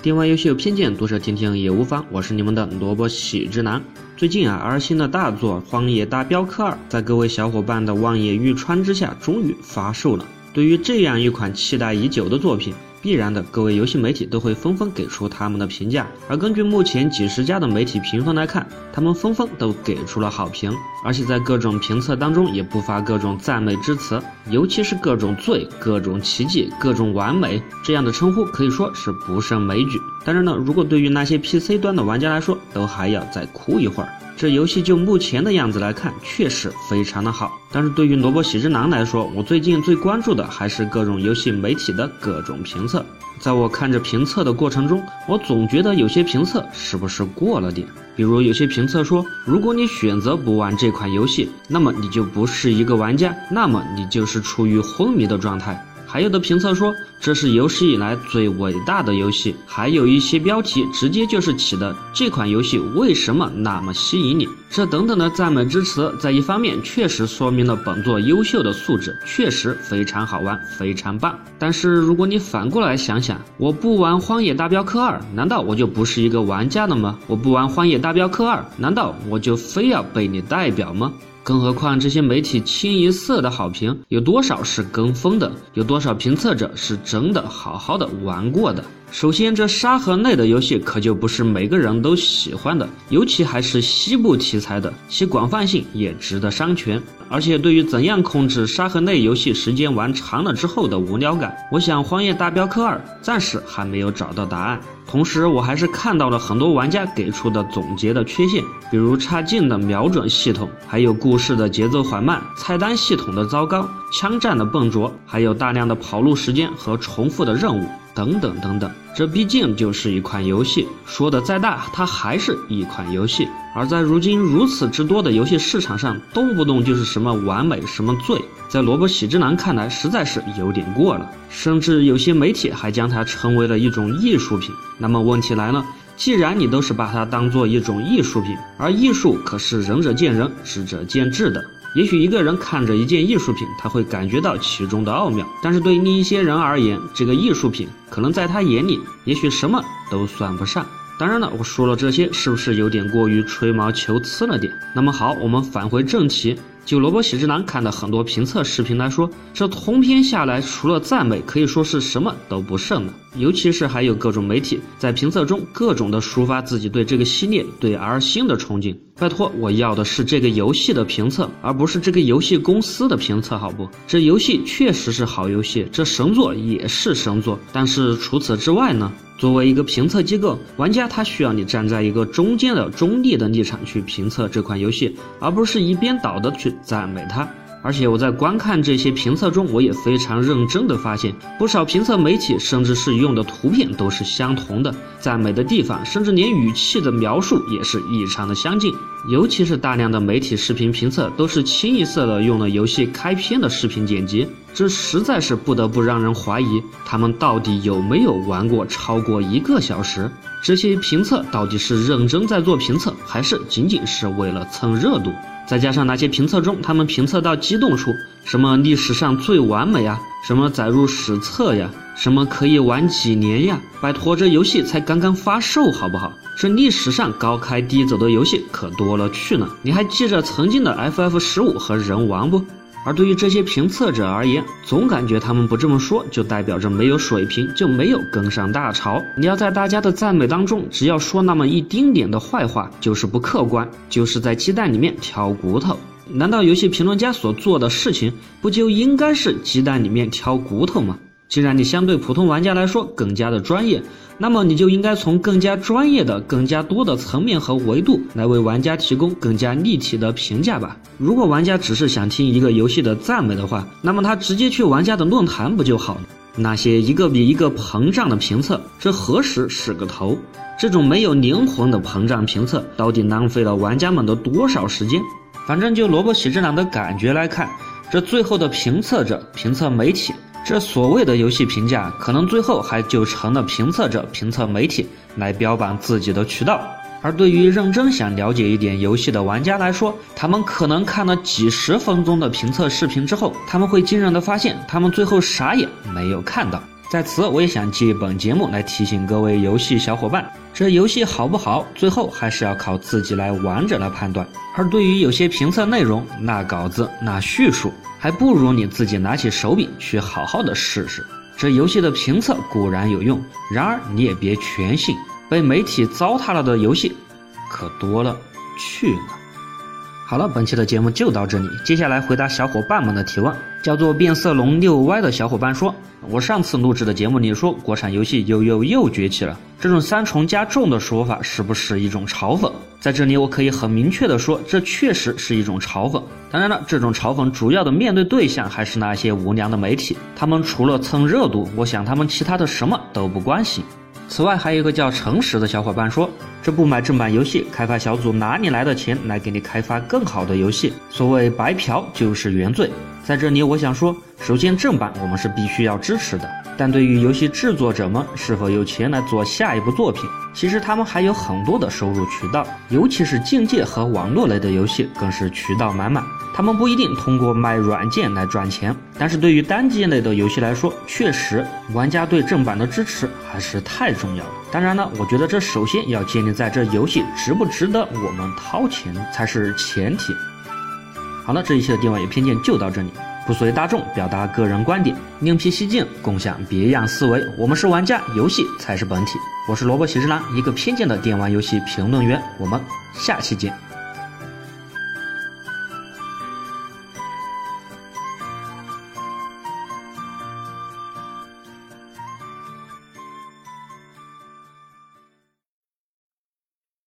电玩游戏有偏见，读者听听也无妨。我是你们的萝卜喜之男。最近啊，R 星的大作《荒野大镖客二》在各位小伙伴的望眼欲穿之下，终于发售了。对于这样一款期待已久的作品，必然的，各位游戏媒体都会纷纷给出他们的评价。而根据目前几十家的媒体评分来看，他们纷纷都给出了好评，而且在各种评测当中也不乏各种赞美之词，尤其是各种最、各种奇迹、各种完美这样的称呼，可以说是不胜枚举。但是呢，如果对于那些 PC 端的玩家来说，都还要再哭一会儿。这游戏就目前的样子来看，确实非常的好。但是对于萝卜喜之郎来说，我最近最关注的还是各种游戏媒体的各种评测。在我看着评测的过程中，我总觉得有些评测是不是过了点？比如有些评测说，如果你选择不玩这款游戏，那么你就不是一个玩家，那么你就是处于昏迷的状态。还有的评测说这是有史以来最伟大的游戏，还有一些标题直接就是起的这款游戏为什么那么吸引你？这等等的赞美之词，在一方面确实说明了本作优秀的素质，确实非常好玩，非常棒。但是如果你反过来想想，我不玩《荒野大镖客二》，难道我就不是一个玩家了吗？我不玩《荒野大镖客二》，难道我就非要被你代表吗？更何况这些媒体清一色的好评，有多少是跟风的？有多少评测者是真的好好的玩过的？首先，这沙盒类的游戏可就不是每个人都喜欢的，尤其还是西部题材的，其广泛性也值得商榷。而且，对于怎样控制沙盒类游戏时间玩长了之后的无聊感，我想《荒野大镖客二》暂时还没有找到答案。同时，我还是看到了很多玩家给出的总结的缺陷，比如差劲的瞄准系统，还有故事的节奏缓慢、菜单系统的糟糕、枪战的笨拙，还有大量的跑路时间和重复的任务。等等等等，这毕竟就是一款游戏，说的再大，它还是一款游戏。而在如今如此之多的游戏市场上，动不动就是什么完美什么罪，在萝卜喜之郎看来，实在是有点过了。甚至有些媒体还将它称为了一种艺术品。那么问题来了，既然你都是把它当做一种艺术品，而艺术可是仁者见仁，智者见智的。也许一个人看着一件艺术品，他会感觉到其中的奥妙，但是对另一些人而言，这个艺术品可能在他眼里，也许什么都算不上。当然了，我说了这些，是不是有点过于吹毛求疵了点？那么好，我们返回正题。就萝卜喜之郎看的很多评测视频来说，这通篇下来，除了赞美，可以说是什么都不剩了。尤其是还有各种媒体在评测中各种的抒发自己对这个系列、对 R 星的憧憬。拜托，我要的是这个游戏的评测，而不是这个游戏公司的评测，好不？这游戏确实是好游戏，这神作也是神作。但是除此之外呢？作为一个评测机构，玩家他需要你站在一个中间的中立的立场去评测这款游戏，而不是一边倒的去赞美它。而且我在观看这些评测中，我也非常认真的发现，不少评测媒体甚至是用的图片都是相同的，赞美的地方甚至连语气的描述也是异常的相近。尤其是大量的媒体视频评测都是清一色的用了游戏开篇的视频剪辑，这实在是不得不让人怀疑他们到底有没有玩过超过一个小时。这些评测到底是认真在做评测，还是仅仅是为了蹭热度？再加上那些评测中，他们评测到激动处，什么历史上最完美啊，什么载入史册呀，什么可以玩几年呀？拜托，这游戏才刚刚发售，好不好？这历史上高开低走的游戏可多了去了。你还记着曾经的 FF 十五和人王不？而对于这些评测者而言，总感觉他们不这么说，就代表着没有水平，就没有跟上大潮。你要在大家的赞美当中，只要说那么一丁点的坏话，就是不客观，就是在鸡蛋里面挑骨头。难道游戏评论家所做的事情，不就应该是鸡蛋里面挑骨头吗？既然你相对普通玩家来说更加的专业，那么你就应该从更加专业的、更加多的层面和维度来为玩家提供更加立体的评价吧。如果玩家只是想听一个游戏的赞美的话，那么他直接去玩家的论坛不就好了？那些一个比一个膨胀的评测，这何时是个头？这种没有灵魂的膨胀评测，到底浪费了玩家们的多少时间？反正就萝卜喜之郎的感觉来看，这最后的评测者、评测媒体。这所谓的游戏评价，可能最后还就成了评测者、评测媒体来标榜自己的渠道。而对于认真想了解一点游戏的玩家来说，他们可能看了几十分钟的评测视频之后，他们会惊人的发现，他们最后啥也没有看到。在此，我也想借本节目来提醒各位游戏小伙伴，这游戏好不好，最后还是要靠自己来完整的判断。而对于有些评测内容，那稿子那叙述，还不如你自己拿起手柄去好好的试试。这游戏的评测固然有用，然而你也别全信，被媒体糟蹋了的游戏可多了去了。好了，本期的节目就到这里。接下来回答小伙伴们的提问，叫做变色龙六 Y 的小伙伴说：“我上次录制的节目里说，国产游戏又又又崛起了，这种三重加重的说法是不是一种嘲讽？”在这里，我可以很明确的说，这确实是一种嘲讽。当然了，这种嘲讽主要的面对对象还是那些无良的媒体，他们除了蹭热度，我想他们其他的什么都不关心。此外，还有一个叫诚实的小伙伴说：“这不买正版游戏，开发小组哪里来的钱来给你开发更好的游戏？所谓白嫖就是原罪。”在这里，我想说，首先正版我们是必须要支持的，但对于游戏制作者们是否有钱来做下一部作品，其实他们还有很多的收入渠道，尤其是竞技和网络类的游戏更是渠道满满。他们不一定通过卖软件来赚钱，但是对于单机类的游戏来说，确实玩家对正版的支持还是太重要了。当然了，我觉得这首先要建立在这游戏值不值得我们掏钱才是前提。好了，这一期的电玩与偏见就到这里，不随大众，表达个人观点，另辟蹊径，共享别样思维。我们是玩家，游戏才是本体。我是萝卜喜之郎，一个偏见的电玩游戏评论员。我们下期见。